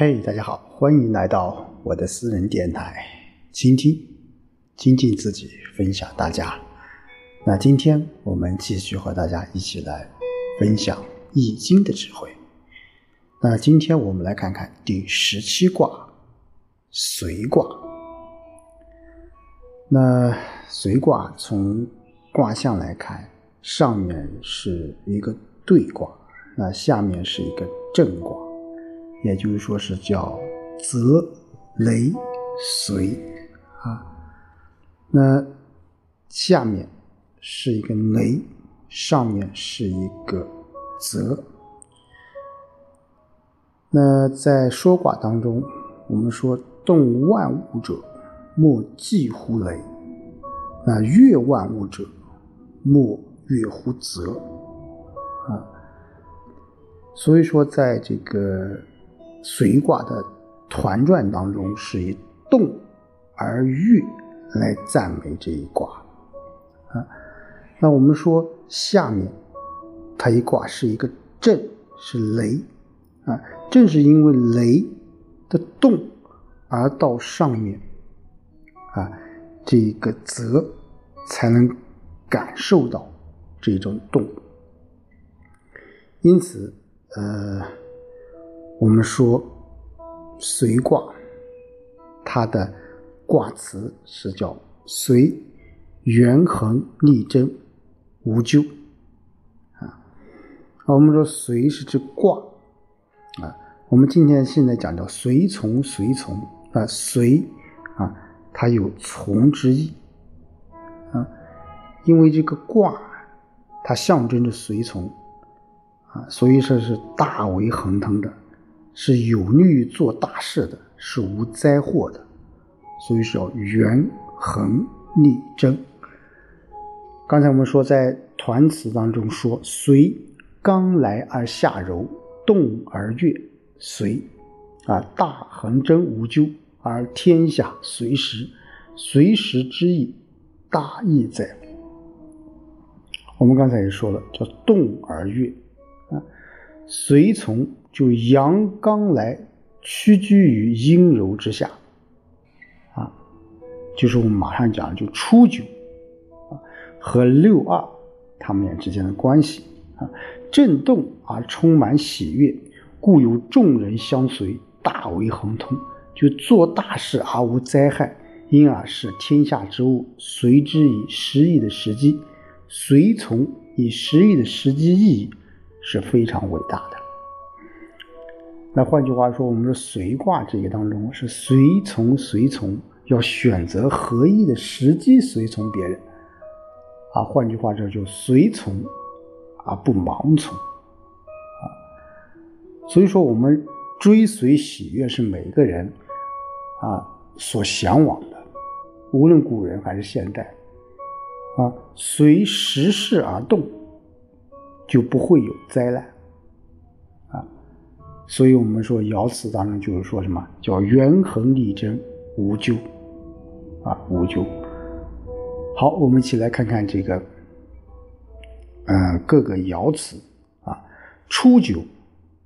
嘿，大家好，欢迎来到我的私人电台，倾听、精进自己，分享大家。那今天我们继续和大家一起来分享《易经》的智慧。那今天我们来看看第十七卦——随卦。那随卦从卦象来看，上面是一个兑卦，那下面是一个震卦，也就是说是叫泽雷随啊。那下面是一个雷，上面是一个泽。那在说卦当中，我们说动万物者，莫近乎雷；那悦万物者，莫悦乎泽。啊，所以说，在这个水卦的团转当中，是以动而悦来赞美这一卦。啊，那我们说下面它一卦是一个震，是雷。啊，正是因为雷的动，而到上面，啊，这个泽才能感受到这种动。因此，呃，我们说随卦，它的卦辞是叫“随元亨利贞无咎”。啊，我们说随是指卦。啊，我们今天现在讲叫随从，随从啊，随啊，它有从之意啊，因为这个卦它象征着随从啊，所以说是大为亨通的，是有利于做大事的，是无灾祸的，所以说元亨利贞。刚才我们说在团词当中说随刚来而下柔。动而悦，随啊，大恒真无咎，而天下随时，随时之意，大义在。我们刚才也说了，叫动而悦啊，随从就阳刚来，屈居于阴柔之下啊，就是我们马上讲，就初九啊和六二他们俩之间的关系啊。震动而充满喜悦，故有众人相随，大为亨通。就做大事而无灾害，因而是天下之物随之以时宜的时机，随从以时宜的时机意义是非常伟大的。那换句话说，我们说随卦这个当中是随从，随从要选择合意的时机随从别人啊。换句话说，就随从。而不盲从，啊，所以说我们追随喜悦是每个人啊所向往的，无论古人还是现代，啊，随时势而动，就不会有灾难，所以我们说爻辞当中就是说什么叫元亨利贞无咎，啊，无咎。好，我们一起来看看这个。嗯，各个爻辞啊，初九，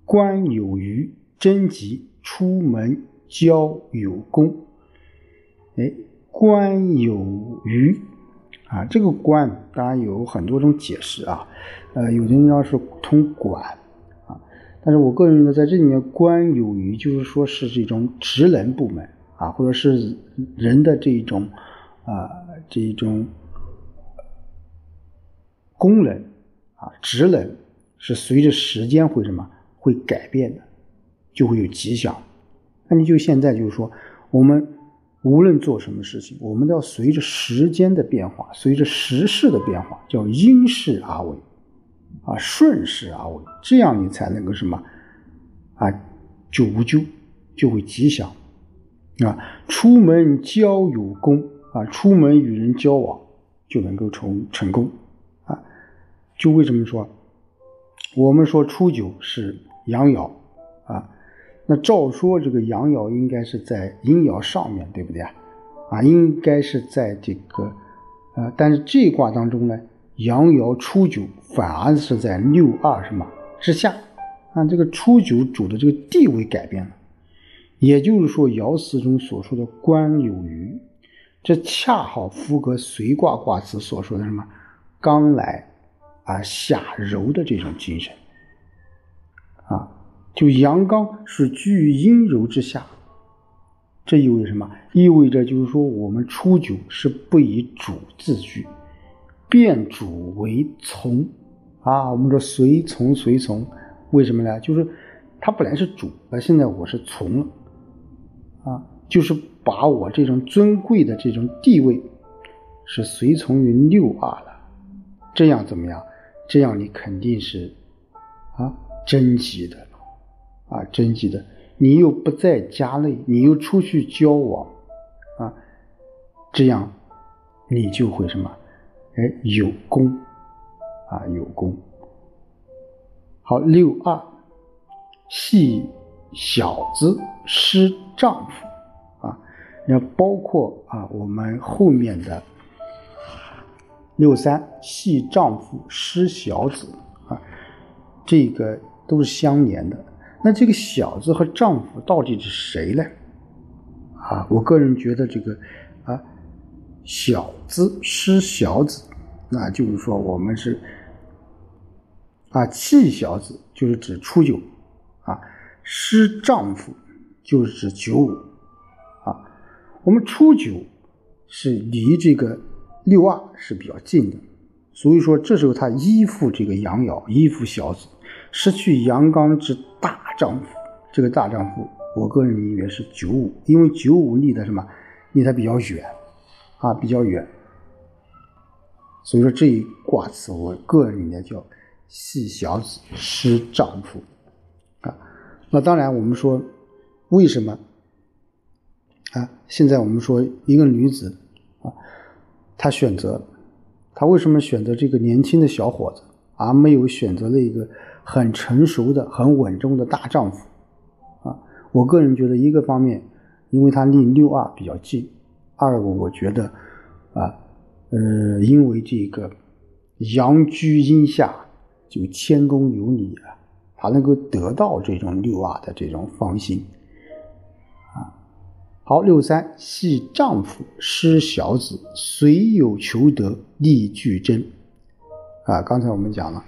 官有余，贞吉，出门交有功。哎，官有余啊，这个官当然有很多种解释啊，呃，有的人要是通管，但是我个人认为在这里面，官有余就是说是这种职能部门啊，或者是人的这种啊这种功能。啊，职能是随着时间会什么会改变的，就会有吉祥。那你就现在就是说，我们无论做什么事情，我们都要随着时间的变化，随着时势的变化，叫因势而为，啊，顺势而为，这样你才能够什么啊，就无咎，就会吉祥。啊，出门交友功啊，出门与人交往就能够成成功。啊就为什么说，我们说初九是阳爻啊，那照说这个阳爻应该是在阴爻上面对不对啊？啊，应该是在这个，呃，但是这一卦当中呢，阳爻初九反而是在六二什么之下，啊，这个初九主的这个地位改变了，也就是说，爻辞中所说的“官有余”，这恰好符合随卦卦辞所说的什么“刚来啊下柔”的这种精神啊。就阳刚是居于阴柔之下，这意味着什么？意味着就是说，我们初九是不以主自居，变主为从啊。我们说随从随从，为什么呢？就是他本来是主，而现在我是从了啊，就是把我这种尊贵的这种地位是随从于六阿了。这样怎么样？这样你肯定是啊贞吉的。啊，真记的，你又不在家内，你又出去交往，啊，这样你就会什么？哎，有功，啊，有功。好，六二，系小子失丈夫，啊，要包括啊，我们后面的六三系丈夫失小子，啊，这个都是相连的。那这个小子和丈夫到底是谁呢？啊，我个人觉得这个，小子失小子，那就是说我们是啊，弃小子就是指初九啊，失丈夫就是指九五啊。我们初九是离这个六二是比较近的，所以说这时候他依附这个阳爻，依附小子。失去阳刚之大丈夫，这个大丈夫，我个人认为是九五，因为九五离的什么，离他比较远，啊，比较远，所以说这一卦辞，我个人认为叫系小子失丈夫，啊，那当然我们说为什么啊？现在我们说一个女子啊，她选择，她为什么选择这个年轻的小伙子，而没有选择了一个？很成熟的、很稳重的大丈夫，啊，我个人觉得一个方面，因为她离六二比较近；二个，我觉得，啊，呃，因为这个阳居阴下，就谦恭有礼啊，他能够得到这种六二的这种芳心，啊，好，六三系丈夫失小子，虽有求得，力俱真，啊，刚才我们讲了。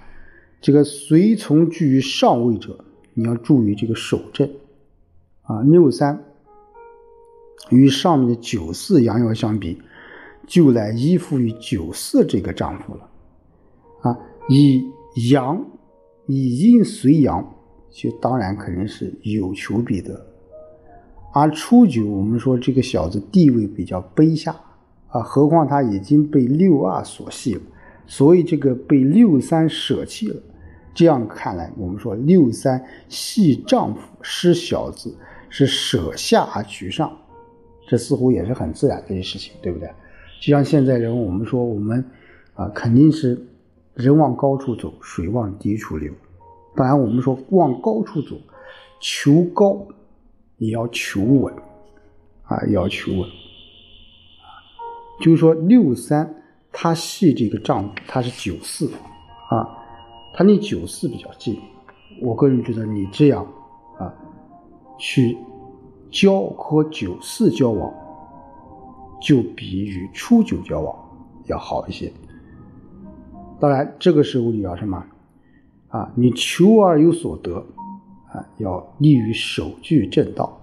这个随从居于上位者，你要注意这个守正啊。六三与上面的九四阳爻相比，就来依附于九四这个丈夫了啊。以阳以阴随阳，就当然肯定是有求必得。而初九，我们说这个小子地位比较卑下啊，何况他已经被六二所系了，所以这个被六三舍弃了。这样看来，我们说六三系丈夫失小子是舍下而取上，这似乎也是很自然的一件事情，对不对？就像现在人，我们说我们啊，肯定是人往高处走，水往低处流。当然，我们说往高处走，求高也要求稳啊，也要求稳。就是说六三他系这个丈夫，他是九四啊。他离九四比较近，我个人觉得你这样啊，去交和九四交往，就比与初九交往要好一些。当然，这个时候你要什么啊？你求而有所得啊，要利于守矩正道。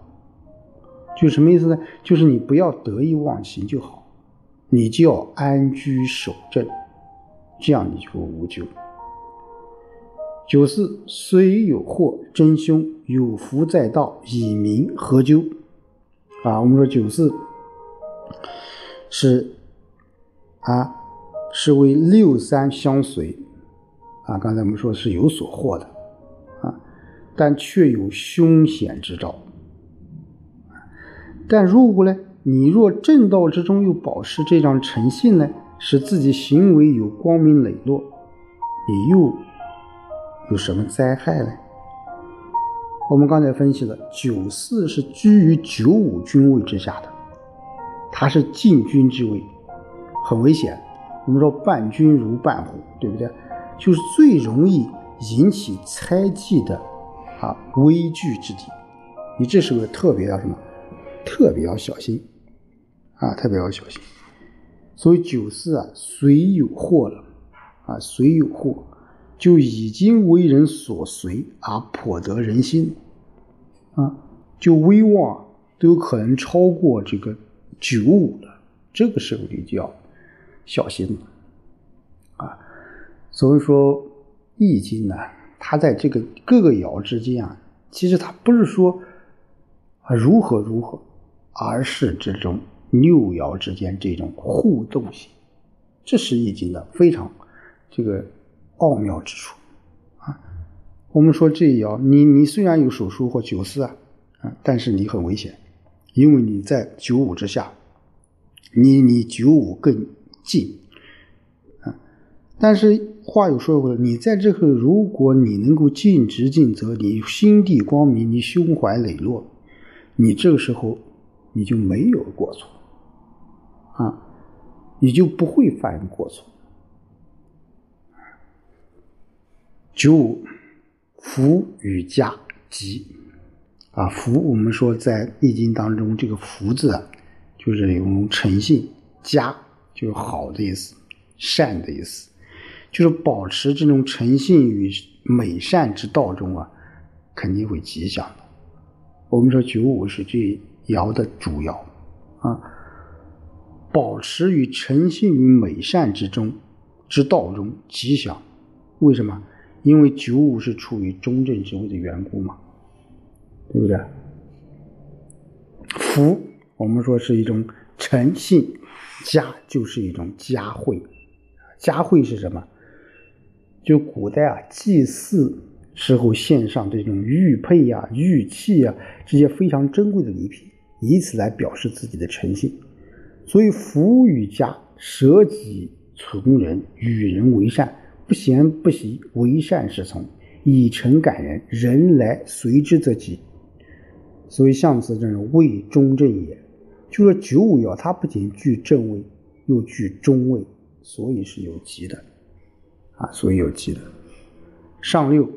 就什么意思呢？就是你不要得意忘形就好，你就要安居守正，这样你就无咎。九四虽有祸，真凶有福在道，以民何咎？啊，我们说九四是啊，是为六三相随啊。刚才我们说是有所获的啊，但却有凶险之兆。但如果呢，你若正道之中又保持这张诚信呢，使自己行为有光明磊落，你又。有什么灾害呢？我们刚才分析了，九四是居于九五君位之下的，它是禁军之位，很危险。我们说伴君如伴虎，对不对？就是最容易引起猜忌的啊危惧之地你这时候特别要什么？特别要小心啊，特别要小心。所以九四啊，随有祸了啊，随有祸，就已经为人所随而颇得人心啊，就威望都有可能超过这个九五了。这个时候你就要小心了啊。所以说，《易经》呢，它在这个各个爻之间啊，其实它不是说啊如何如何，而是这种。六爻之间这种互动性，这是易经的非常这个奥妙之处啊。我们说这一爻，你你虽然有手书或九四啊啊，但是你很危险，因为你在九五之下，你你九五更近啊。但是话又说回来，你在这个，如果你能够尽职尽责，你心地光明，你胸怀磊落，你这个时候你就没有过错。啊，你就不会犯过错。九五，福与家吉啊，福我们说在易经当中，这个福字啊，就是有种诚信，家就是好的意思，善的意思，就是保持这种诚信与美善之道中啊，肯定会吉祥的。我们说九五是这爻的主爻啊。保持与诚信与美善之中之道中吉祥，为什么？因为九五是处于中正之位的缘故嘛，对不对？福，我们说是一种诚信，家就是一种家惠，家惠是什么？就古代啊，祭祀时候献上这种玉佩呀、玉器啊这些非常珍贵的礼品，以此来表示自己的诚信。所以，福与家，舍己从人，与人为善，不贤不习，为善是从，以诚感人，人来随之则吉。所以，象辞正位中正也。就说九五爻，它不仅居正位，又居中位，所以是有吉的啊，所以有吉的。上六，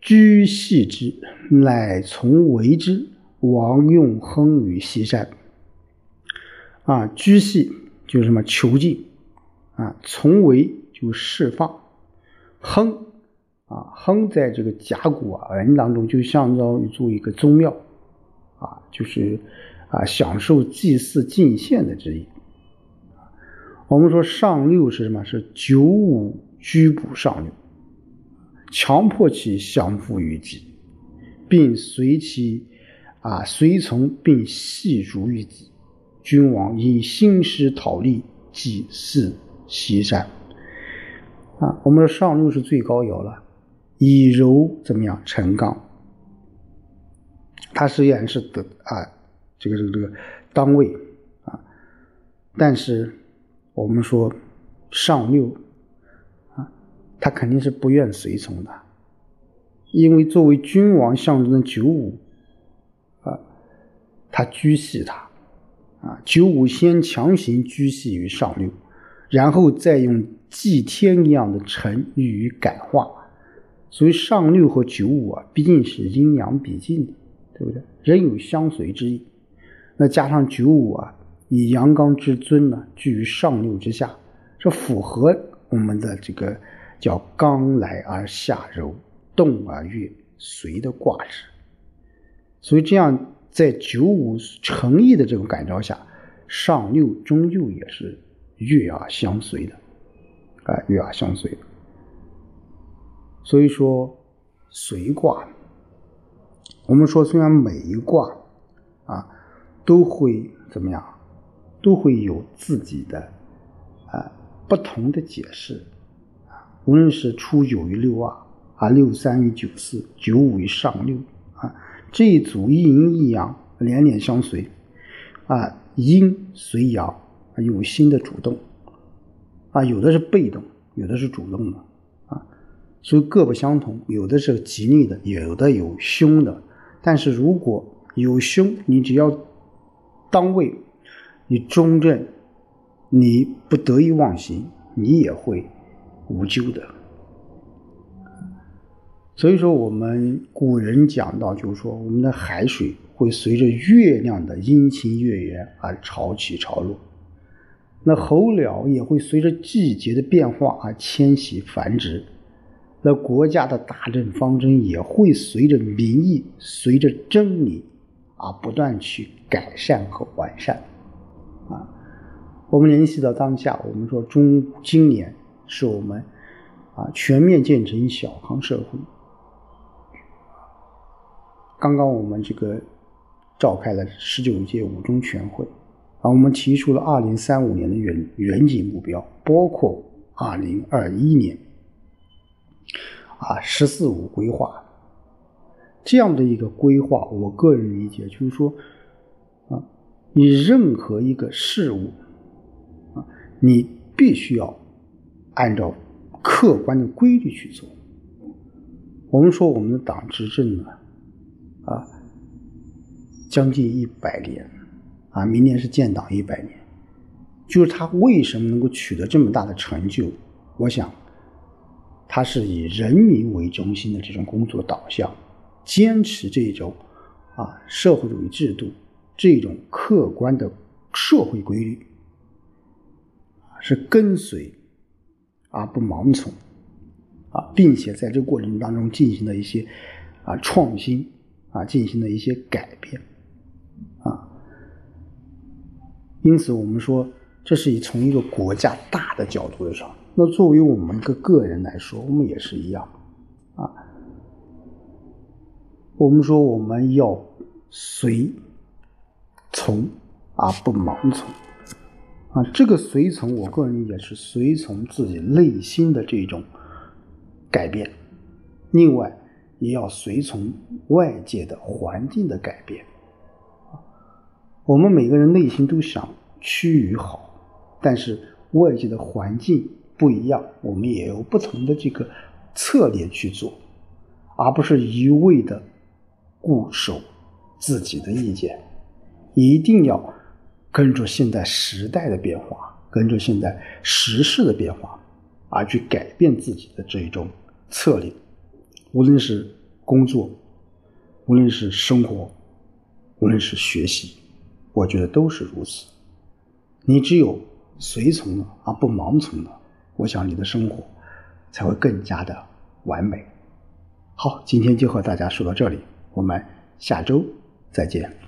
居系之，乃从为之。王用亨于西山。啊，居系就是什么囚禁啊，从为就释放，亨啊，亨在这个甲骨文当中就相当于做一个宗庙啊，就是啊享受祭祀进献的之意。我们说上六是什么？是九五居补上六，强迫其降服于己，并随其啊随从，并系逐于己。君王以兴师讨利，祭祀西山。啊，我们说上六是最高爻了，以柔怎么样？成刚。它虽然是得啊，这个这个这个当位啊。但是我们说上六啊，他肯定是不愿随从的，因为作为君王象征的九五啊，他居系他。啊，九五先强行居系于上六，然后再用祭天一样的诚予以感化，所以上六和九五啊，毕竟是阴阳比尽的，对不对？人有相随之意。那加上九五啊，以阳刚之尊呢，居于上六之下，这符合我们的这个叫刚来而下柔，动而悦随的卦志。所以这样。在九五诚意的这种感召下，上六终究也是月而相随的，啊，月而相随。所以说，随卦，我们说虽然每一卦啊都会怎么样，都会有自己的啊不同的解释啊，无论是初九与六二啊，六三与九四，九五与上六啊。这一组一阴一阳连连相随，啊，阴随阳，有心的主动，啊，有的是被动，有的是主动的，啊，所以各不相同，有的是吉利的，有的有凶的。但是如果有凶，你只要当位，你中正，你不得意忘形，你也会无咎的。所以说，我们古人讲到，就是说，我们的海水会随着月亮的阴晴月圆而潮起潮落，那候鸟也会随着季节的变化而迁徙繁殖，那国家的大政方针也会随着民意、随着真理而不断去改善和完善。啊，我们联系到当下，我们说中今年是我们啊全面建成小康社会。刚刚我们这个召开了十九届五中全会，啊，我们提出了二零三五年的远远景目标，包括二零二一年，啊“十四五”规划这样的一个规划，我个人理解就是说，啊，你任何一个事物，啊，你必须要按照客观的规律去做。我们说我们的党执政呢。啊，将近一百年，啊，明年是建党一百年，就是他为什么能够取得这么大的成就？我想，他是以人民为中心的这种工作导向，坚持这种啊社会主义制度这种客观的社会规律，是跟随而不盲从，啊，并且在这过程当中进行了一些啊创新。啊，进行了一些改变，啊，因此我们说，这是以从一个国家大的角度上。那作为我们一个个人来说，我们也是一样，啊，我们说我们要随从而不盲从，啊，这个随从，我个人理解是随从自己内心的这种改变，另外。也要随从外界的环境的改变，我们每个人内心都想趋于好，但是外界的环境不一样，我们也有不同的这个策略去做，而不是一味的固守自己的意见，一定要跟着现在时代的变化，跟着现在时事的变化，而去改变自己的这一种策略。无论是工作，无论是生活，无论是学习，我觉得都是如此。你只有随从了而不盲从了，我想你的生活才会更加的完美。好，今天就和大家说到这里，我们下周再见。